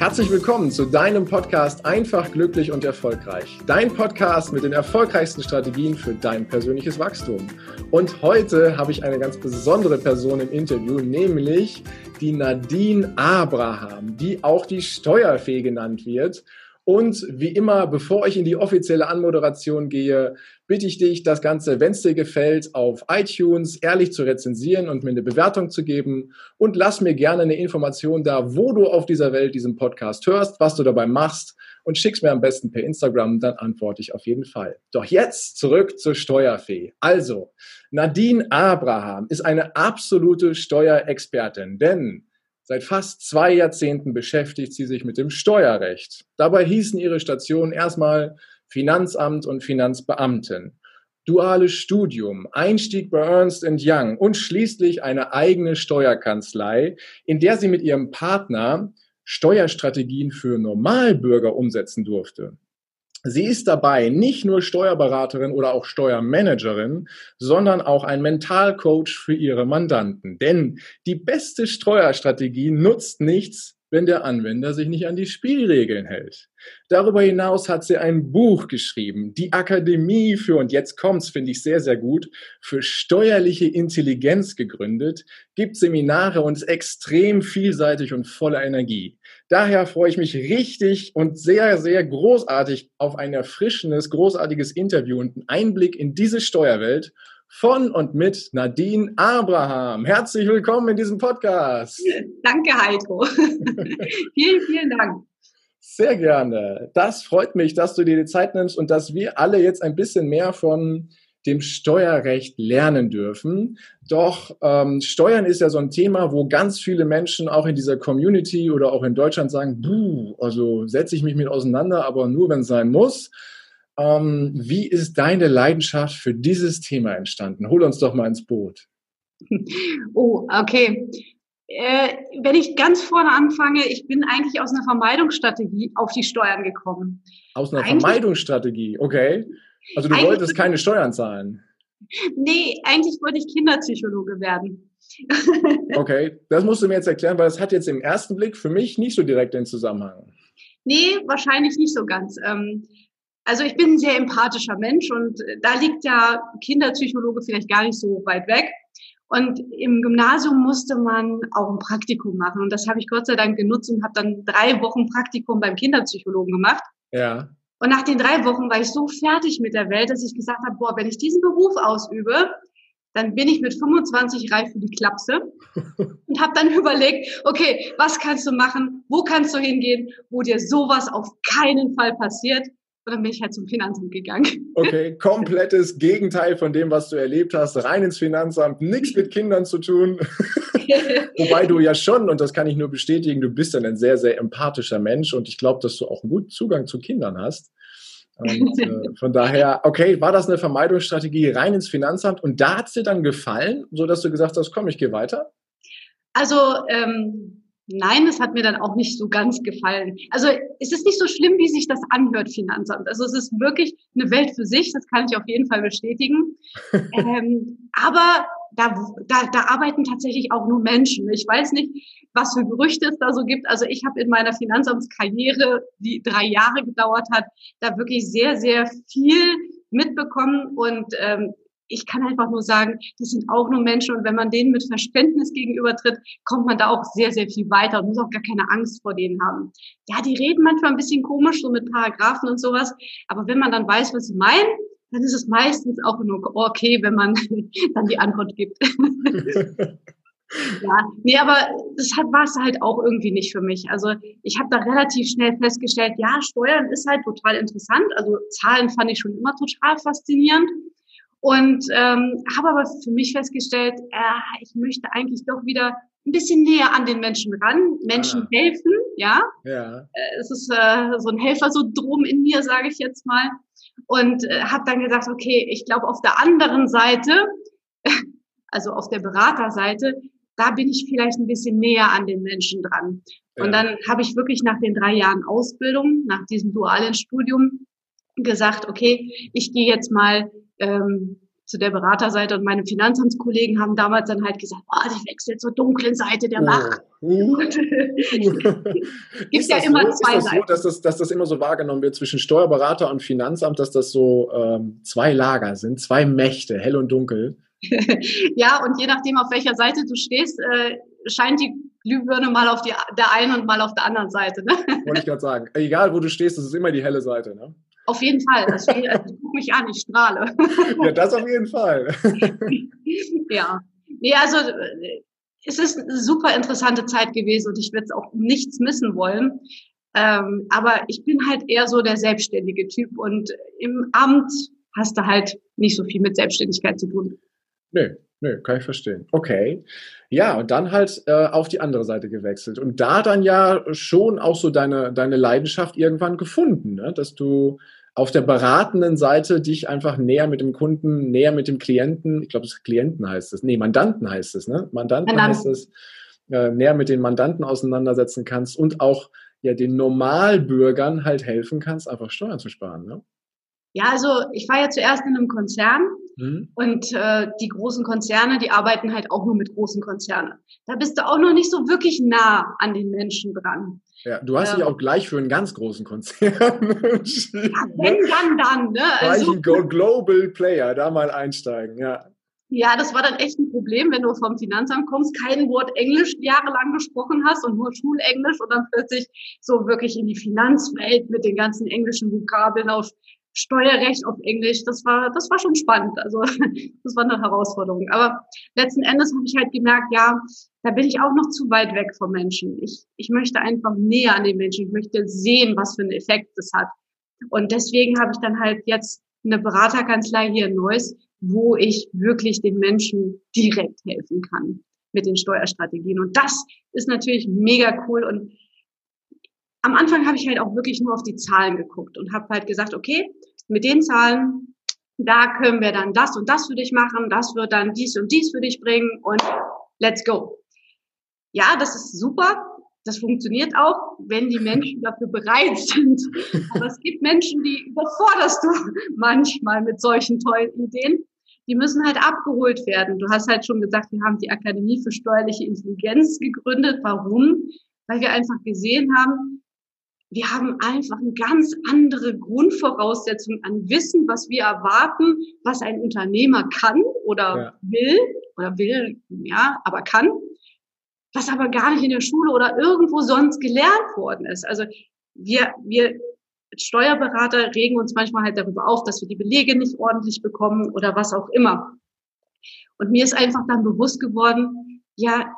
Herzlich willkommen zu deinem Podcast Einfach, glücklich und erfolgreich. Dein Podcast mit den erfolgreichsten Strategien für dein persönliches Wachstum. Und heute habe ich eine ganz besondere Person im Interview, nämlich die Nadine Abraham, die auch die Steuerfee genannt wird. Und wie immer, bevor ich in die offizielle Anmoderation gehe, bitte ich dich, das Ganze, wenn es dir gefällt, auf iTunes ehrlich zu rezensieren und mir eine Bewertung zu geben. Und lass mir gerne eine Information da, wo du auf dieser Welt diesen Podcast hörst, was du dabei machst und schick's mir am besten per Instagram, dann antworte ich auf jeden Fall. Doch jetzt zurück zur Steuerfee. Also, Nadine Abraham ist eine absolute Steuerexpertin, denn Seit fast zwei Jahrzehnten beschäftigt sie sich mit dem Steuerrecht. Dabei hießen ihre Stationen erstmal Finanzamt und Finanzbeamten. Duales Studium, Einstieg bei Ernst Young und schließlich eine eigene Steuerkanzlei, in der sie mit ihrem Partner Steuerstrategien für Normalbürger umsetzen durfte. Sie ist dabei nicht nur Steuerberaterin oder auch Steuermanagerin, sondern auch ein Mentalcoach für ihre Mandanten. Denn die beste Steuerstrategie nutzt nichts, wenn der Anwender sich nicht an die Spielregeln hält. Darüber hinaus hat sie ein Buch geschrieben, die Akademie für, und jetzt kommt's, finde ich sehr, sehr gut, für steuerliche Intelligenz gegründet, gibt Seminare und ist extrem vielseitig und voller Energie. Daher freue ich mich richtig und sehr, sehr großartig auf ein erfrischendes, großartiges Interview und einen Einblick in diese Steuerwelt von und mit Nadine Abraham. Herzlich willkommen in diesem Podcast. Danke, Heiko. vielen, vielen Dank. Sehr gerne. Das freut mich, dass du dir die Zeit nimmst und dass wir alle jetzt ein bisschen mehr von dem Steuerrecht lernen dürfen. Doch ähm, Steuern ist ja so ein Thema, wo ganz viele Menschen auch in dieser Community oder auch in Deutschland sagen, buh, also setze ich mich mit auseinander, aber nur wenn es sein muss. Ähm, wie ist deine Leidenschaft für dieses Thema entstanden? Hol uns doch mal ins Boot. Oh, okay. Äh, wenn ich ganz vorne anfange, ich bin eigentlich aus einer Vermeidungsstrategie auf die Steuern gekommen. Aus einer eigentlich, Vermeidungsstrategie, okay. Also du wolltest keine Steuern zahlen. Nee, eigentlich wollte ich Kinderpsychologe werden. okay, das musst du mir jetzt erklären, weil es hat jetzt im ersten Blick für mich nicht so direkt den Zusammenhang. Nee, wahrscheinlich nicht so ganz. Ähm, also ich bin ein sehr empathischer Mensch und äh, da liegt ja Kinderpsychologe vielleicht gar nicht so weit weg. Und im Gymnasium musste man auch ein Praktikum machen. Und das habe ich Gott sei Dank genutzt und habe dann drei Wochen Praktikum beim Kinderpsychologen gemacht. Ja. Und nach den drei Wochen war ich so fertig mit der Welt, dass ich gesagt habe, boah, wenn ich diesen Beruf ausübe, dann bin ich mit 25 reif für die Klapse. Und habe dann überlegt, okay, was kannst du machen, wo kannst du hingehen, wo dir sowas auf keinen Fall passiert. Und dann bin ich halt zum Finanzamt gegangen. Okay, komplettes Gegenteil von dem, was du erlebt hast. Rein ins Finanzamt, nichts mit Kindern zu tun. Wobei du ja schon, und das kann ich nur bestätigen, du bist dann ein sehr, sehr empathischer Mensch und ich glaube, dass du auch einen guten Zugang zu Kindern hast. Und äh, von daher, okay, war das eine Vermeidungsstrategie rein ins Finanzamt und da hat es dir dann gefallen, sodass du gesagt hast, komm, ich gehe weiter? Also ähm, Nein, es hat mir dann auch nicht so ganz gefallen. Also es ist nicht so schlimm, wie sich das anhört, Finanzamt. Also es ist wirklich eine Welt für sich, das kann ich auf jeden Fall bestätigen. ähm, aber da, da, da arbeiten tatsächlich auch nur Menschen. Ich weiß nicht, was für Gerüchte es da so gibt. Also ich habe in meiner Finanzamtskarriere, die drei Jahre gedauert hat, da wirklich sehr, sehr viel mitbekommen und ähm, ich kann einfach nur sagen, das sind auch nur Menschen und wenn man denen mit Verständnis gegenübertritt, kommt man da auch sehr, sehr viel weiter und muss auch gar keine Angst vor denen haben. Ja, die reden manchmal ein bisschen komisch, so mit Paragraphen und sowas, aber wenn man dann weiß, was sie meinen, dann ist es meistens auch nur okay, wenn man dann die Antwort gibt. Ja, nee, aber das war es halt auch irgendwie nicht für mich. Also ich habe da relativ schnell festgestellt, ja, Steuern ist halt total interessant. Also Zahlen fand ich schon immer total faszinierend. Und ähm, habe aber für mich festgestellt, äh, ich möchte eigentlich doch wieder ein bisschen näher an den Menschen ran, Menschen ah. helfen, ja. ja. Äh, es ist äh, so ein Helfersyndrom in mir, sage ich jetzt mal. Und äh, habe dann gesagt, okay, ich glaube auf der anderen Seite, also auf der Beraterseite, da bin ich vielleicht ein bisschen näher an den Menschen dran. Ja. Und dann habe ich wirklich nach den drei Jahren Ausbildung, nach diesem dualen Studium gesagt, okay, ich gehe jetzt mal ähm, zu der Beraterseite und meine Finanzamtskollegen haben damals dann halt gesagt, oh, ich wechsle zur dunklen Seite der. Macht. Uh. Gibt ja immer so, zwei ist das Seiten. So, dass, das, dass das immer so wahrgenommen wird zwischen Steuerberater und Finanzamt, dass das so ähm, zwei Lager sind, zwei Mächte, hell und dunkel. ja, und je nachdem, auf welcher Seite du stehst, äh, scheint die Glühbirne mal auf die, der einen und mal auf der anderen Seite. Ne? Wollte ich gerade sagen. Egal, wo du stehst, das ist immer die helle Seite. Ne? Auf jeden Fall. Steht, also, guck mich an, ich strahle. ja, das auf jeden Fall. ja. Nee, also es ist eine super interessante Zeit gewesen und ich werde es auch nichts missen wollen. Ähm, aber ich bin halt eher so der selbstständige Typ und im Amt hast du halt nicht so viel mit Selbstständigkeit zu tun. Nee, nee, kann ich verstehen. Okay. Ja, und dann halt äh, auf die andere Seite gewechselt. Und da dann ja schon auch so deine, deine Leidenschaft irgendwann gefunden, ne? dass du auf der beratenden Seite dich einfach näher mit dem Kunden, näher mit dem Klienten, ich glaube, Klienten heißt es, nee, Mandanten heißt es, ne? Mandanten Mandanten. heißt es, äh, näher mit den Mandanten auseinandersetzen kannst und auch ja den Normalbürgern halt helfen kannst, einfach Steuern zu sparen, ne? Ja, also ich war ja zuerst in einem Konzern mhm. und äh, die großen Konzerne, die arbeiten halt auch nur mit großen Konzernen. Da bist du auch noch nicht so wirklich nah an den Menschen dran. Ja, du hast ähm, dich auch gleich für einen ganz großen Konzern entschieden. Ja, wenn dann, dann. Ne? Also, gleich ein Global Player, da mal einsteigen, ja. Ja, das war dann echt ein Problem, wenn du vom Finanzamt kommst, kein Wort Englisch jahrelang gesprochen hast und nur Schulenglisch und dann plötzlich so wirklich in die Finanzwelt mit den ganzen englischen Vokabeln auf Steuerrecht auf Englisch, das war, das war schon spannend. Also das war eine Herausforderung. Aber letzten Endes habe ich halt gemerkt, ja, da bin ich auch noch zu weit weg vom Menschen. Ich, ich möchte einfach näher an den Menschen. Ich möchte sehen, was für einen Effekt das hat. Und deswegen habe ich dann halt jetzt eine Beraterkanzlei hier in Neuss, wo ich wirklich den Menschen direkt helfen kann mit den Steuerstrategien. Und das ist natürlich mega cool. Und am Anfang habe ich halt auch wirklich nur auf die Zahlen geguckt und habe halt gesagt, okay, mit den Zahlen, da können wir dann das und das für dich machen, das wird dann dies und dies für dich bringen und let's go. Ja, das ist super. Das funktioniert auch, wenn die Menschen dafür bereit sind. Aber es gibt Menschen, die überforderst du manchmal mit solchen tollen Ideen. Die müssen halt abgeholt werden. Du hast halt schon gesagt, wir haben die Akademie für steuerliche Intelligenz gegründet. Warum? Weil wir einfach gesehen haben, wir haben einfach eine ganz andere Grundvoraussetzung an Wissen, was wir erwarten, was ein Unternehmer kann oder ja. will oder will, ja, aber kann, was aber gar nicht in der Schule oder irgendwo sonst gelernt worden ist. Also wir, wir Steuerberater regen uns manchmal halt darüber auf, dass wir die Belege nicht ordentlich bekommen oder was auch immer. Und mir ist einfach dann bewusst geworden, ja,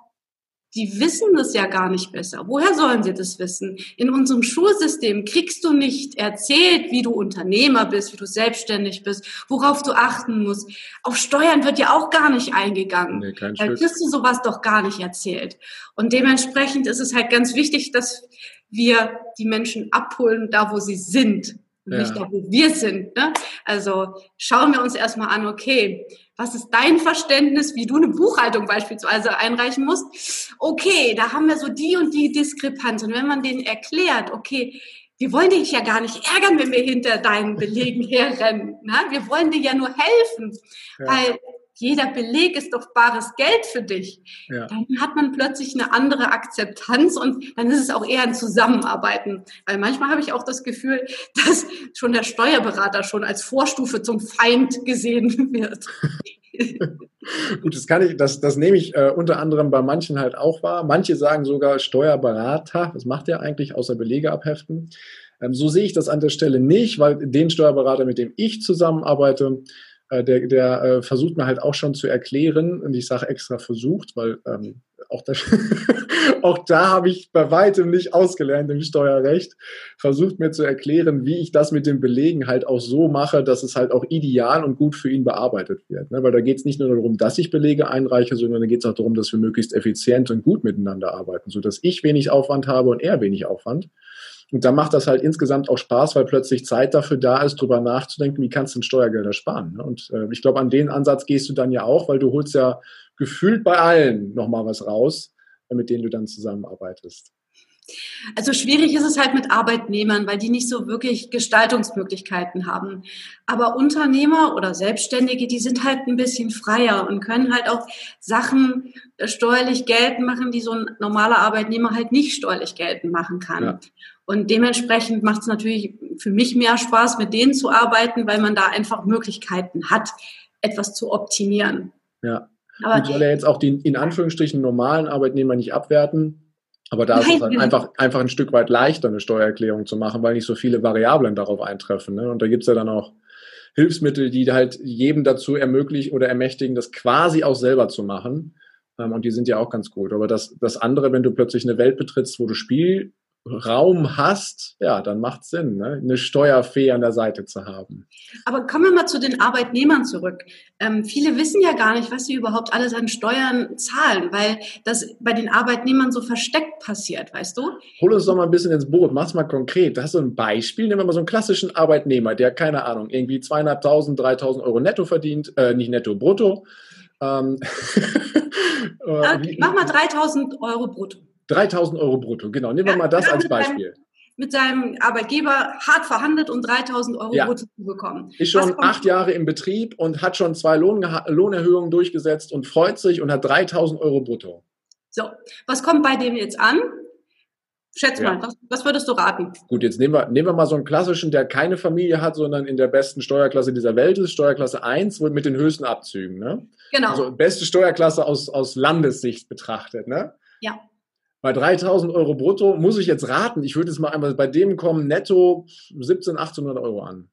die wissen das ja gar nicht besser. Woher sollen sie das wissen? In unserem Schulsystem kriegst du nicht erzählt, wie du Unternehmer bist, wie du selbstständig bist, worauf du achten musst. Auf Steuern wird ja auch gar nicht eingegangen. Nee, kein da kriegst du sowas doch gar nicht erzählt. Und dementsprechend ist es halt ganz wichtig, dass wir die Menschen abholen, da wo sie sind. Ja. Nicht da, wo wir sind. Ne? Also schauen wir uns erstmal an, okay, was ist dein Verständnis, wie du eine Buchhaltung beispielsweise einreichen musst? Okay, da haben wir so die und die Diskrepanz. Und wenn man denen erklärt, okay, wir wollen dich ja gar nicht ärgern, wenn wir hinter deinen Belegen herrennen. Ne? Wir wollen dir ja nur helfen, ja. weil jeder Beleg ist doch bares Geld für dich. Ja. Dann hat man plötzlich eine andere Akzeptanz und dann ist es auch eher ein Zusammenarbeiten. Weil manchmal habe ich auch das Gefühl, dass schon der Steuerberater schon als Vorstufe zum Feind gesehen wird. Gut, das kann ich, das, das nehme ich äh, unter anderem bei manchen halt auch wahr. Manche sagen sogar Steuerberater. Was macht der eigentlich außer Belege abheften? Ähm, so sehe ich das an der Stelle nicht, weil den Steuerberater, mit dem ich zusammenarbeite, äh, der, der äh, versucht mir halt auch schon zu erklären, und ich sage extra versucht, weil ähm, auch, da, auch da habe ich bei weitem nicht ausgelernt im Steuerrecht, versucht mir zu erklären, wie ich das mit den Belegen halt auch so mache, dass es halt auch ideal und gut für ihn bearbeitet wird. Ne? Weil da geht es nicht nur darum, dass ich Belege einreiche, sondern da geht es auch darum, dass wir möglichst effizient und gut miteinander arbeiten, sodass ich wenig Aufwand habe und er wenig Aufwand. Und dann macht das halt insgesamt auch Spaß, weil plötzlich Zeit dafür da ist, drüber nachzudenken, wie kannst du denn Steuergelder sparen. Ne? Und äh, ich glaube, an den Ansatz gehst du dann ja auch, weil du holst ja gefühlt bei allen nochmal was raus, mit denen du dann zusammenarbeitest. Also schwierig ist es halt mit Arbeitnehmern, weil die nicht so wirklich Gestaltungsmöglichkeiten haben. Aber Unternehmer oder Selbstständige, die sind halt ein bisschen freier und können halt auch Sachen steuerlich geltend machen, die so ein normaler Arbeitnehmer halt nicht steuerlich geltend machen kann. Ja. Und dementsprechend macht es natürlich für mich mehr Spaß, mit denen zu arbeiten, weil man da einfach Möglichkeiten hat, etwas zu optimieren. Ja. Aber ich soll ja jetzt auch die in Anführungsstrichen normalen Arbeitnehmer nicht abwerten. Aber da Nein, ist es halt einfach, einfach ein Stück weit leichter, eine Steuererklärung zu machen, weil nicht so viele Variablen darauf eintreffen. Ne? Und da gibt's ja dann auch Hilfsmittel, die halt jedem dazu ermöglichen oder ermächtigen, das quasi auch selber zu machen. Ähm, und die sind ja auch ganz gut. Aber das, das andere, wenn du plötzlich eine Welt betrittst, wo du Spiel, Raum hast, ja, dann macht Sinn, ne? eine Steuerfee an der Seite zu haben. Aber kommen wir mal zu den Arbeitnehmern zurück. Ähm, viele wissen ja gar nicht, was sie überhaupt alles an Steuern zahlen, weil das bei den Arbeitnehmern so versteckt passiert, weißt du? Hol uns doch mal ein bisschen ins Boot, mach's mal konkret. Hast du ein Beispiel? Nehmen wir mal so einen klassischen Arbeitnehmer, der, keine Ahnung, irgendwie 200.000, 3.000 Euro netto verdient, äh, nicht netto, brutto. Ähm, äh, mach mal 3.000 Euro brutto. 3000 Euro brutto, genau. Nehmen wir mal das als Beispiel. Mit seinem Arbeitgeber hart verhandelt und 3000 Euro ja. brutto zu bekommen. Ist schon acht Jahre im Betrieb und hat schon zwei Lohn Lohnerhöhungen durchgesetzt und freut sich und hat 3000 Euro brutto. So, was kommt bei dem jetzt an? Schätz ja. mal, was, was, würdest du raten? Gut, jetzt nehmen wir, nehmen wir mal so einen klassischen, der keine Familie hat, sondern in der besten Steuerklasse dieser Welt ist, Steuerklasse 1, mit den höchsten Abzügen. Ne? Genau. Also beste Steuerklasse aus, aus Landessicht betrachtet. Ne? Ja. Bei 3000 Euro brutto muss ich jetzt raten, ich würde jetzt mal einmal bei dem kommen, netto 17, 1800 Euro an.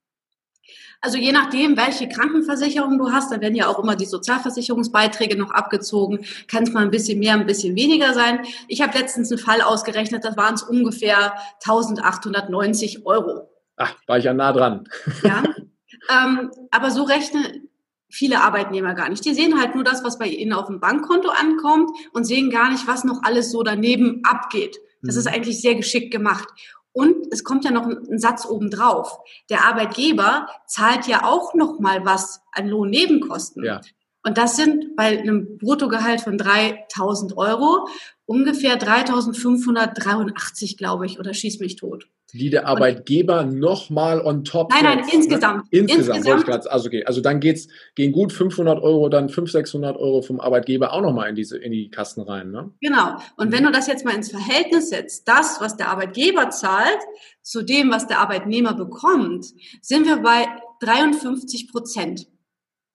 Also je nachdem, welche Krankenversicherung du hast, da werden ja auch immer die Sozialversicherungsbeiträge noch abgezogen, kann es mal ein bisschen mehr, ein bisschen weniger sein. Ich habe letztens einen Fall ausgerechnet, da waren es ungefähr 1890 Euro. Ach, war ich ja nah dran. Ja, ähm, aber so rechne, viele Arbeitnehmer gar nicht. Die sehen halt nur das, was bei ihnen auf dem Bankkonto ankommt und sehen gar nicht, was noch alles so daneben abgeht. Das mhm. ist eigentlich sehr geschickt gemacht. Und es kommt ja noch ein, Satz obendrauf. Der Arbeitgeber zahlt ja auch noch mal was an Lohnnebenkosten. Ja. Und das sind bei einem Bruttogehalt von 3000 Euro ungefähr 3583, glaube ich, oder schieß mich tot die der Arbeitgeber nochmal on top. Nein, nein, setzt, insgesamt. Ne? Insgesamt, insgesamt. Also okay, also dann geht's, gehen gut 500 Euro, dann 500, 600 Euro vom Arbeitgeber auch nochmal in diese, in die Kassen rein, ne? Genau. Und wenn du das jetzt mal ins Verhältnis setzt, das, was der Arbeitgeber zahlt, zu dem, was der Arbeitnehmer bekommt, sind wir bei 53 Prozent.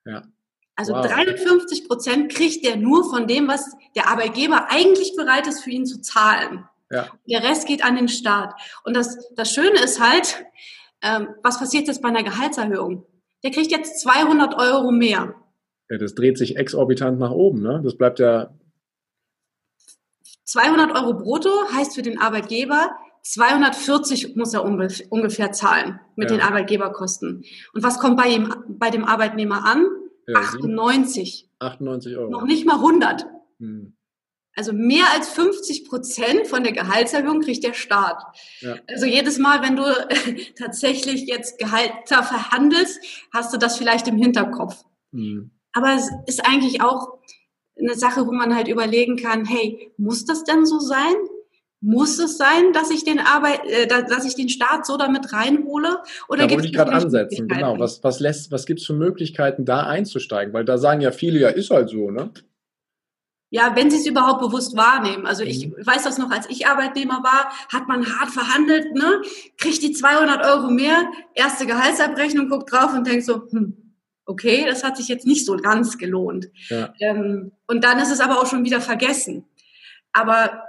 Ja. Also wow. 53 Prozent kriegt der nur von dem, was der Arbeitgeber eigentlich bereit ist, für ihn zu zahlen. Ja. Der Rest geht an den Staat. Und das, das Schöne ist halt, ähm, was passiert jetzt bei einer Gehaltserhöhung? Der kriegt jetzt 200 Euro mehr. Ja, das dreht sich exorbitant nach oben, ne? Das bleibt ja. 200 Euro brutto heißt für den Arbeitgeber, 240 muss er ungefähr zahlen mit ja. den Arbeitgeberkosten. Und was kommt bei ihm, bei dem Arbeitnehmer an? Ja, 98. 98 Euro. Noch nicht mal 100. Hm. Also mehr als 50 Prozent von der Gehaltserhöhung kriegt der Staat. Ja. Also jedes Mal, wenn du tatsächlich jetzt Gehalter verhandelst, hast du das vielleicht im Hinterkopf. Mhm. Aber es ist eigentlich auch eine Sache, wo man halt überlegen kann, hey, muss das denn so sein? Muss es sein, dass ich den Arbeit, äh, dass ich den Staat so damit reinhole? Oder da wollte ich gerade ansetzen. Genau. Was, was lässt, was gibt's für Möglichkeiten, da einzusteigen? Weil da sagen ja viele, ja, ist halt so, ne? Ja, wenn sie es überhaupt bewusst wahrnehmen. Also ich mhm. weiß das noch, als ich Arbeitnehmer war, hat man hart verhandelt, ne? Kriegt die 200 Euro mehr, erste Gehaltsabrechnung, guckt drauf und denkt so, hm, okay, das hat sich jetzt nicht so ganz gelohnt. Ja. Ähm, und dann ist es aber auch schon wieder vergessen. Aber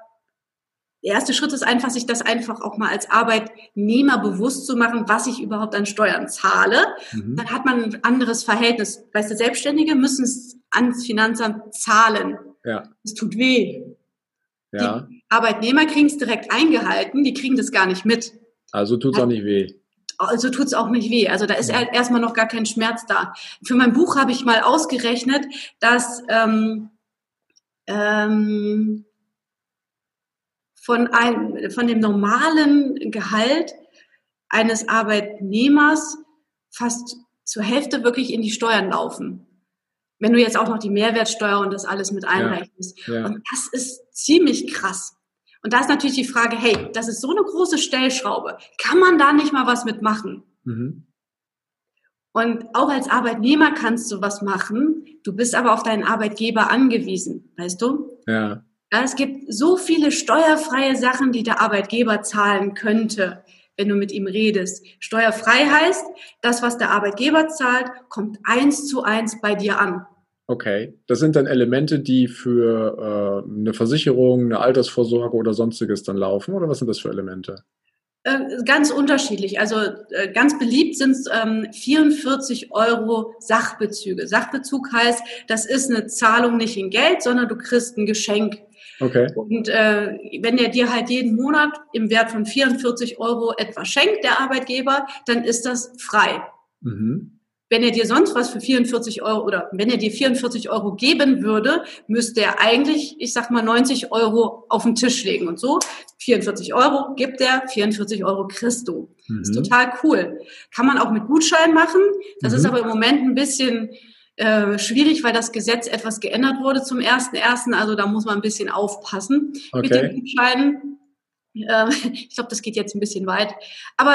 der erste Schritt ist einfach, sich das einfach auch mal als Arbeitnehmer bewusst zu machen, was ich überhaupt an Steuern zahle. Mhm. Dann hat man ein anderes Verhältnis. Weißt du, Selbstständige müssen es ans Finanzamt zahlen. Ja. Es tut weh. Ja. Die Arbeitnehmer kriegen es direkt eingehalten, die kriegen das gar nicht mit. Also tut es auch nicht weh. Also tut es auch nicht weh. Also da ist ja. erstmal noch gar kein Schmerz da. Für mein Buch habe ich mal ausgerechnet, dass ähm, ähm, von, ein, von dem normalen Gehalt eines Arbeitnehmers fast zur Hälfte wirklich in die Steuern laufen wenn du jetzt auch noch die Mehrwertsteuer und das alles mit einrechnest. Ja, ja. Und das ist ziemlich krass. Und da ist natürlich die Frage, hey, das ist so eine große Stellschraube. Kann man da nicht mal was mitmachen? Mhm. Und auch als Arbeitnehmer kannst du was machen. Du bist aber auf deinen Arbeitgeber angewiesen, weißt du? Ja. Es gibt so viele steuerfreie Sachen, die der Arbeitgeber zahlen könnte, wenn du mit ihm redest. Steuerfrei heißt, das, was der Arbeitgeber zahlt, kommt eins zu eins bei dir an. Okay, das sind dann Elemente, die für äh, eine Versicherung, eine Altersvorsorge oder sonstiges dann laufen, oder was sind das für Elemente? Äh, ganz unterschiedlich. Also äh, ganz beliebt sind ähm, 44 Euro Sachbezüge. Sachbezug heißt, das ist eine Zahlung nicht in Geld, sondern du kriegst ein Geschenk. Okay. Und äh, wenn er dir halt jeden Monat im Wert von 44 Euro etwas schenkt, der Arbeitgeber, dann ist das frei. Mhm. Wenn er dir sonst was für 44 Euro oder wenn er dir 44 Euro geben würde, müsste er eigentlich, ich sag mal, 90 Euro auf den Tisch legen. Und so 44 Euro gibt er, 44 Euro kriegst du. Mhm. Ist total cool. Kann man auch mit Gutschein machen. Das mhm. ist aber im Moment ein bisschen äh, schwierig, weil das Gesetz etwas geändert wurde zum 1.1. Also da muss man ein bisschen aufpassen okay. mit den Gutscheinen. Äh, ich glaube, das geht jetzt ein bisschen weit. Aber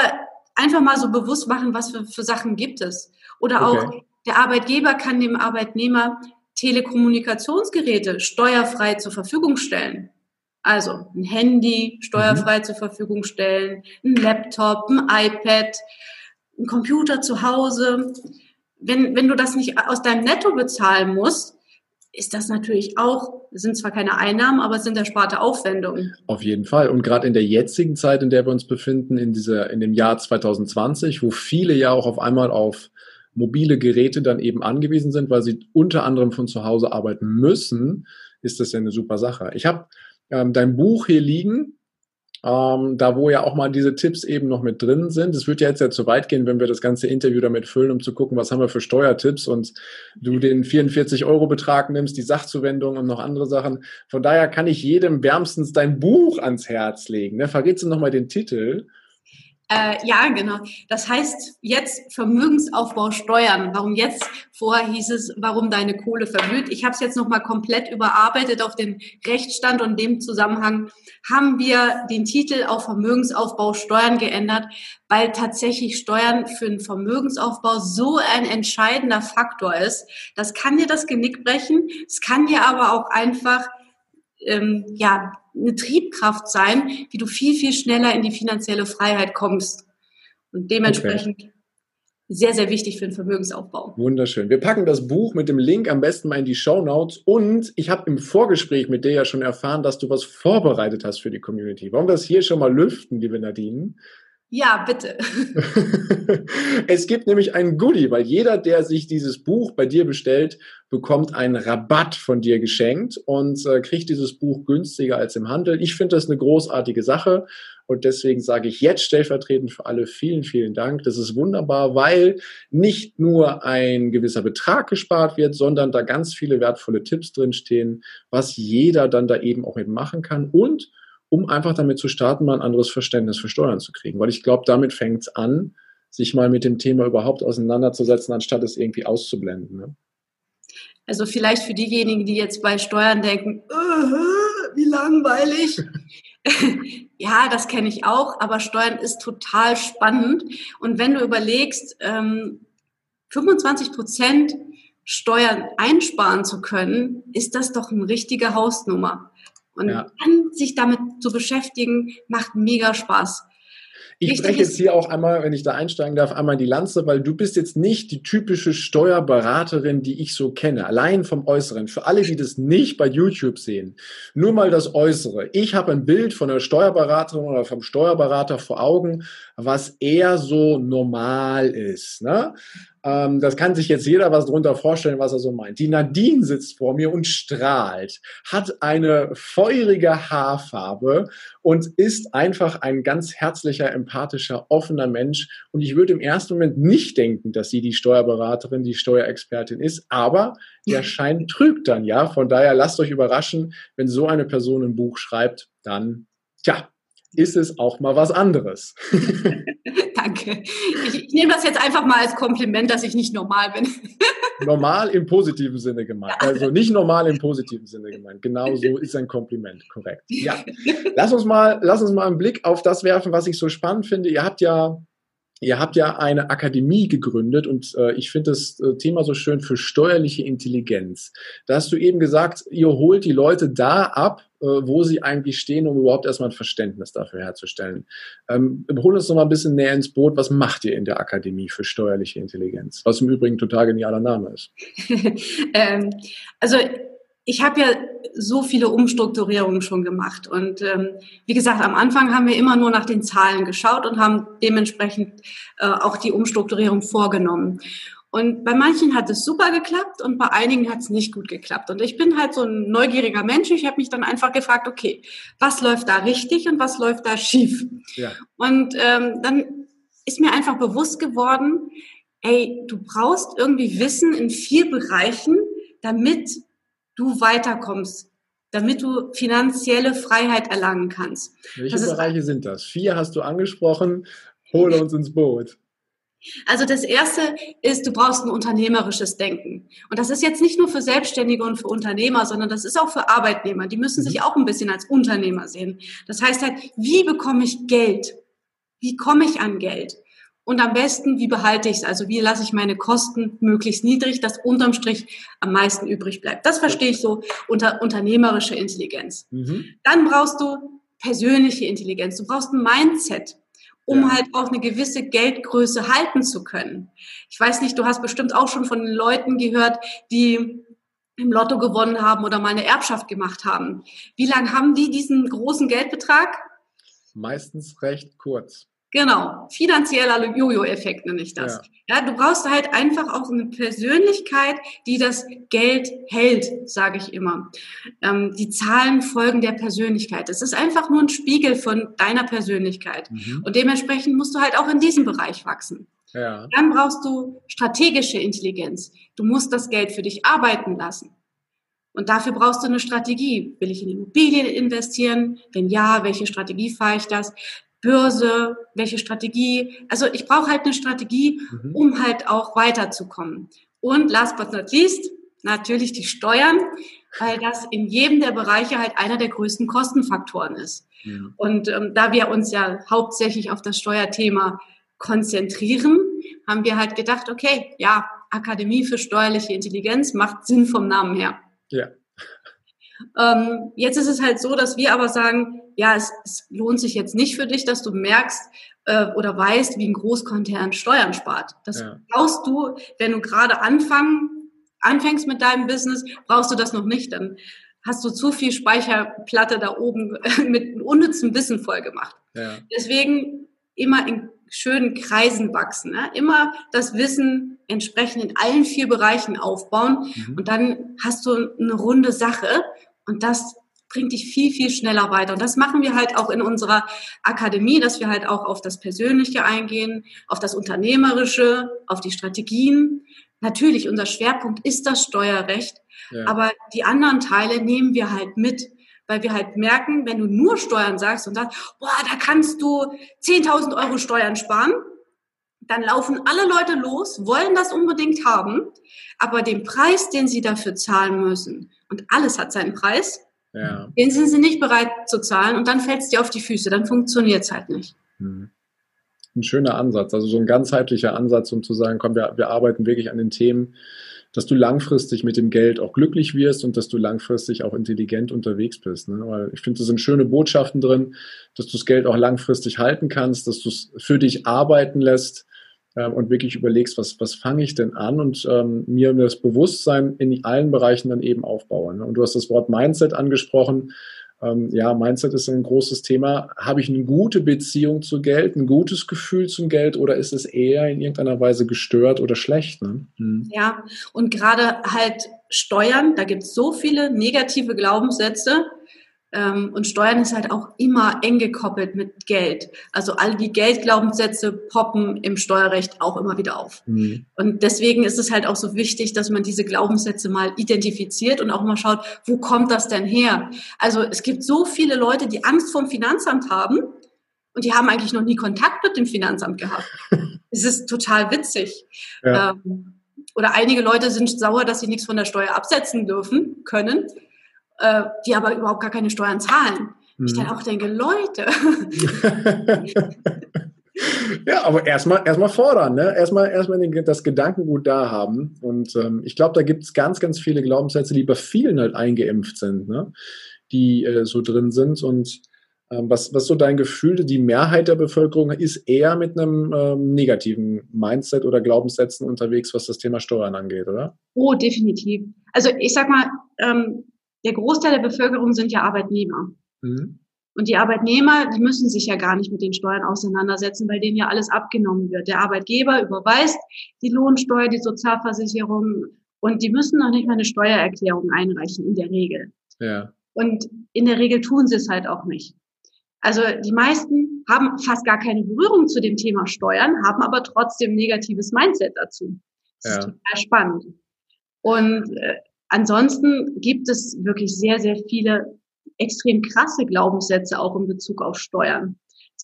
einfach mal so bewusst machen, was für, für Sachen gibt es. Oder okay. auch der Arbeitgeber kann dem Arbeitnehmer Telekommunikationsgeräte steuerfrei zur Verfügung stellen. Also ein Handy steuerfrei mhm. zur Verfügung stellen, ein Laptop, ein iPad, ein Computer zu Hause. Wenn, wenn du das nicht aus deinem Netto bezahlen musst, ist das natürlich auch, sind zwar keine Einnahmen, aber es sind ersparte Aufwendungen. Auf jeden Fall. Und gerade in der jetzigen Zeit, in der wir uns befinden, in dieser, in dem Jahr 2020, wo viele ja auch auf einmal auf mobile Geräte dann eben angewiesen sind, weil sie unter anderem von zu Hause arbeiten müssen, ist das ja eine super Sache. Ich habe ähm, dein Buch hier liegen, ähm, da wo ja auch mal diese Tipps eben noch mit drin sind. Es wird ja jetzt ja zu weit gehen, wenn wir das ganze Interview damit füllen, um zu gucken, was haben wir für Steuertipps und du den 44 Euro Betrag nimmst, die Sachzuwendung und noch andere Sachen. Von daher kann ich jedem wärmstens dein Buch ans Herz legen. Ne? Verrätst du nochmal den Titel? Äh, ja, genau. Das heißt jetzt Vermögensaufbau steuern. Warum jetzt? Vorher hieß es, warum deine Kohle verblüht. Ich habe es jetzt nochmal komplett überarbeitet auf den Rechtsstand und dem Zusammenhang haben wir den Titel auf Vermögensaufbau steuern geändert, weil tatsächlich Steuern für einen Vermögensaufbau so ein entscheidender Faktor ist. Das kann dir das Genick brechen. Es kann dir aber auch einfach ähm, ja, eine Triebkraft sein, wie du viel, viel schneller in die finanzielle Freiheit kommst. Und dementsprechend okay. sehr, sehr wichtig für den Vermögensaufbau. Wunderschön. Wir packen das Buch mit dem Link am besten mal in die Show Notes. Und ich habe im Vorgespräch mit dir ja schon erfahren, dass du was vorbereitet hast für die Community. Wollen wir das hier schon mal lüften, liebe Nadine? Ja, bitte. es gibt nämlich ein Goodie, weil jeder, der sich dieses Buch bei dir bestellt, bekommt einen Rabatt von dir geschenkt und äh, kriegt dieses Buch günstiger als im Handel. Ich finde das eine großartige Sache und deswegen sage ich jetzt stellvertretend für alle vielen, vielen Dank. Das ist wunderbar, weil nicht nur ein gewisser Betrag gespart wird, sondern da ganz viele wertvolle Tipps drinstehen, was jeder dann da eben auch mitmachen kann und um einfach damit zu starten, mal ein anderes Verständnis für Steuern zu kriegen. Weil ich glaube, damit fängt es an, sich mal mit dem Thema überhaupt auseinanderzusetzen, anstatt es irgendwie auszublenden. Ne? Also vielleicht für diejenigen, die jetzt bei Steuern denken, uh, wie langweilig. ja, das kenne ich auch, aber Steuern ist total spannend. Und wenn du überlegst, ähm, 25 Prozent Steuern einsparen zu können, ist das doch eine richtige Hausnummer. Und ja. dann sich damit zu beschäftigen, macht mega Spaß. Ich spreche jetzt hier auch einmal, wenn ich da einsteigen darf, einmal die Lanze, weil du bist jetzt nicht die typische Steuerberaterin, die ich so kenne, allein vom Äußeren. Für alle, die das nicht bei YouTube sehen, nur mal das Äußere. Ich habe ein Bild von der Steuerberaterin oder vom Steuerberater vor Augen, was eher so normal ist. Ne? Ähm, das kann sich jetzt jeder was drunter vorstellen, was er so meint. Die Nadine sitzt vor mir und strahlt, hat eine feurige Haarfarbe und ist einfach ein ganz herzlicher, empathischer, offener Mensch. Und ich würde im ersten Moment nicht denken, dass sie die Steuerberaterin, die Steuerexpertin ist, aber der Schein trügt dann ja. Von daher lasst euch überraschen, wenn so eine Person ein Buch schreibt, dann, tja, ist es auch mal was anderes. Danke. Ich, ich, nehme das jetzt einfach mal als Kompliment, dass ich nicht normal bin. normal im positiven Sinne gemeint. Ja. Also nicht normal im positiven Sinne gemeint. Genau so ist ein Kompliment, korrekt. Ja. Lass uns mal, lass uns mal einen Blick auf das werfen, was ich so spannend finde. Ihr habt ja Ihr habt ja eine Akademie gegründet und äh, ich finde das äh, Thema so schön für steuerliche Intelligenz. Da hast du eben gesagt, ihr holt die Leute da ab, äh, wo sie eigentlich stehen, um überhaupt erstmal ein Verständnis dafür herzustellen. Ähm, hol uns noch mal ein bisschen näher ins Boot. Was macht ihr in der Akademie für steuerliche Intelligenz? Was im Übrigen total genialer Name ist. ähm, also ich habe ja so viele Umstrukturierungen schon gemacht. Und ähm, wie gesagt, am Anfang haben wir immer nur nach den Zahlen geschaut und haben dementsprechend äh, auch die Umstrukturierung vorgenommen. Und bei manchen hat es super geklappt und bei einigen hat es nicht gut geklappt. Und ich bin halt so ein neugieriger Mensch. Ich habe mich dann einfach gefragt, okay, was läuft da richtig und was läuft da schief? Ja. Und ähm, dann ist mir einfach bewusst geworden, ey, du brauchst irgendwie Wissen in vier Bereichen, damit du weiterkommst, damit du finanzielle Freiheit erlangen kannst. Welche Bereiche sind das? Vier hast du angesprochen. Hole uns ins Boot. Also das erste ist, du brauchst ein unternehmerisches Denken. Und das ist jetzt nicht nur für Selbstständige und für Unternehmer, sondern das ist auch für Arbeitnehmer. Die müssen sich mhm. auch ein bisschen als Unternehmer sehen. Das heißt halt, wie bekomme ich Geld? Wie komme ich an Geld? Und am besten, wie behalte ich es? Also wie lasse ich meine Kosten möglichst niedrig, dass unterm Strich am meisten übrig bleibt. Das verstehe ich so unter unternehmerische Intelligenz. Mhm. Dann brauchst du persönliche Intelligenz. Du brauchst ein Mindset, um ja. halt auch eine gewisse Geldgröße halten zu können. Ich weiß nicht, du hast bestimmt auch schon von Leuten gehört, die im Lotto gewonnen haben oder mal eine Erbschaft gemacht haben. Wie lange haben die diesen großen Geldbetrag? Meistens recht kurz. Genau, finanzieller Jojo-Effekt nenne ich das. Ja. ja. du brauchst halt einfach auch eine Persönlichkeit, die das Geld hält, sage ich immer. Ähm, die Zahlen folgen der Persönlichkeit. Es ist einfach nur ein Spiegel von deiner Persönlichkeit. Mhm. Und dementsprechend musst du halt auch in diesem Bereich wachsen. Ja. Dann brauchst du strategische Intelligenz. Du musst das Geld für dich arbeiten lassen. Und dafür brauchst du eine Strategie. Will ich in Immobilien investieren? Wenn ja, welche Strategie fahre ich das? Börse, welche Strategie. Also ich brauche halt eine Strategie, mhm. um halt auch weiterzukommen. Und last but not least, natürlich die Steuern, weil das in jedem der Bereiche halt einer der größten Kostenfaktoren ist. Mhm. Und ähm, da wir uns ja hauptsächlich auf das Steuerthema konzentrieren, haben wir halt gedacht, okay, ja, Akademie für steuerliche Intelligenz macht Sinn vom Namen her. Ja. Ähm, jetzt ist es halt so, dass wir aber sagen, ja, es, es lohnt sich jetzt nicht für dich, dass du merkst äh, oder weißt, wie ein Großkonzern Steuern spart. Das ja. brauchst du, wenn du gerade anfangen, anfängst mit deinem Business, brauchst du das noch nicht. Dann hast du zu viel Speicherplatte da oben mit unnützem Wissen voll gemacht. Ja. Deswegen immer in schönen Kreisen wachsen. Ne? Immer das Wissen entsprechend in allen vier Bereichen aufbauen mhm. und dann hast du eine runde Sache und das bringt dich viel, viel schneller weiter. Und das machen wir halt auch in unserer Akademie, dass wir halt auch auf das Persönliche eingehen, auf das Unternehmerische, auf die Strategien. Natürlich, unser Schwerpunkt ist das Steuerrecht, ja. aber die anderen Teile nehmen wir halt mit, weil wir halt merken, wenn du nur Steuern sagst und sagst, boah, da kannst du 10.000 Euro Steuern sparen, dann laufen alle Leute los, wollen das unbedingt haben, aber den Preis, den sie dafür zahlen müssen, und alles hat seinen Preis, ja. Den sind sie nicht bereit zu zahlen und dann fällt es dir auf die Füße, dann funktioniert es halt nicht. Hm. Ein schöner Ansatz, also so ein ganzheitlicher Ansatz, um zu sagen, komm, wir, wir arbeiten wirklich an den Themen, dass du langfristig mit dem Geld auch glücklich wirst und dass du langfristig auch intelligent unterwegs bist. Ne? Weil ich finde, da sind schöne Botschaften drin, dass du das Geld auch langfristig halten kannst, dass du es für dich arbeiten lässt ähm, und wirklich überlegst, was, was fange ich denn an und ähm, mir das Bewusstsein in allen Bereichen dann eben aufbauen. Ne? Und du hast das Wort Mindset angesprochen. Ähm, ja, Mindset ist ein großes Thema. Habe ich eine gute Beziehung zu Geld, ein gutes Gefühl zum Geld oder ist es eher in irgendeiner Weise gestört oder schlecht? Ne? Hm. Ja, und gerade halt Steuern, da gibt es so viele negative Glaubenssätze und Steuern ist halt auch immer eng gekoppelt mit Geld. Also all die Geldglaubenssätze poppen im Steuerrecht auch immer wieder auf. Mhm. Und deswegen ist es halt auch so wichtig, dass man diese Glaubenssätze mal identifiziert und auch mal schaut, wo kommt das denn her? Also es gibt so viele Leute, die Angst vom Finanzamt haben, und die haben eigentlich noch nie Kontakt mit dem Finanzamt gehabt. Es ist total witzig. Ja. Ähm, oder einige Leute sind sauer, dass sie nichts von der Steuer absetzen dürfen, können, äh, die aber überhaupt gar keine Steuern zahlen. Mhm. Ich dann auch denke, Leute. ja, aber erstmal erstmal fordern, ne? Erstmal erstmal das Gedankengut da haben. Und ähm, ich glaube, da gibt es ganz, ganz viele Glaubenssätze, die bei vielen halt eingeimpft sind, ne? Die äh, so drin sind. Und ähm, was, was so dein Gefühl, die Mehrheit der Bevölkerung ist eher mit einem ähm, negativen Mindset oder Glaubenssätzen unterwegs, was das Thema Steuern angeht, oder? Oh, definitiv. Also ich sag mal, ähm, der Großteil der Bevölkerung sind ja Arbeitnehmer. Mhm. Und die Arbeitnehmer, die müssen sich ja gar nicht mit den Steuern auseinandersetzen, weil denen ja alles abgenommen wird. Der Arbeitgeber überweist die Lohnsteuer, die Sozialversicherung und die müssen noch nicht mal eine Steuererklärung einreichen in der Regel. Ja. Und in der Regel tun sie es halt auch nicht. Also die meisten haben fast gar keine Berührung zu dem Thema Steuern, haben aber trotzdem negatives Mindset dazu. Das ja. ist total spannend. Und äh, ansonsten gibt es wirklich sehr, sehr viele extrem krasse Glaubenssätze auch in Bezug auf Steuern.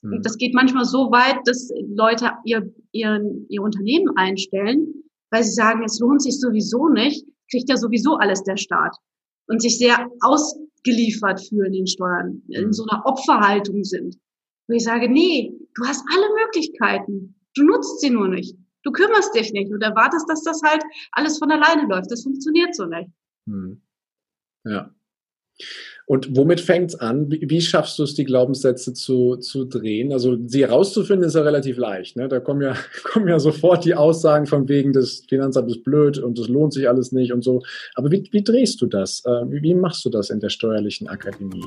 Mhm. Das geht manchmal so weit, dass Leute ihr, ihr, ihr Unternehmen einstellen, weil sie sagen, es lohnt sich sowieso nicht, kriegt ja sowieso alles der Staat. Und sich sehr ausgeliefert fühlen den Steuern, in mhm. so einer Opferhaltung sind. Wo ich sage, nee, du hast alle Möglichkeiten. Du nutzt sie nur nicht. Du kümmerst dich nicht und erwartest, dass das halt alles von alleine läuft. Das funktioniert so nicht. Mhm. Ja. Und womit fängt es an? Wie, wie, schaffst du es, die Glaubenssätze zu, zu drehen? Also sie herauszufinden ist ja relativ leicht. Ne? Da kommen ja, kommen ja sofort die Aussagen von wegen, das Finanzamt ist blöd und das lohnt sich alles nicht und so. Aber wie, wie drehst du das? Äh, wie, wie machst du das in der Steuerlichen Akademie?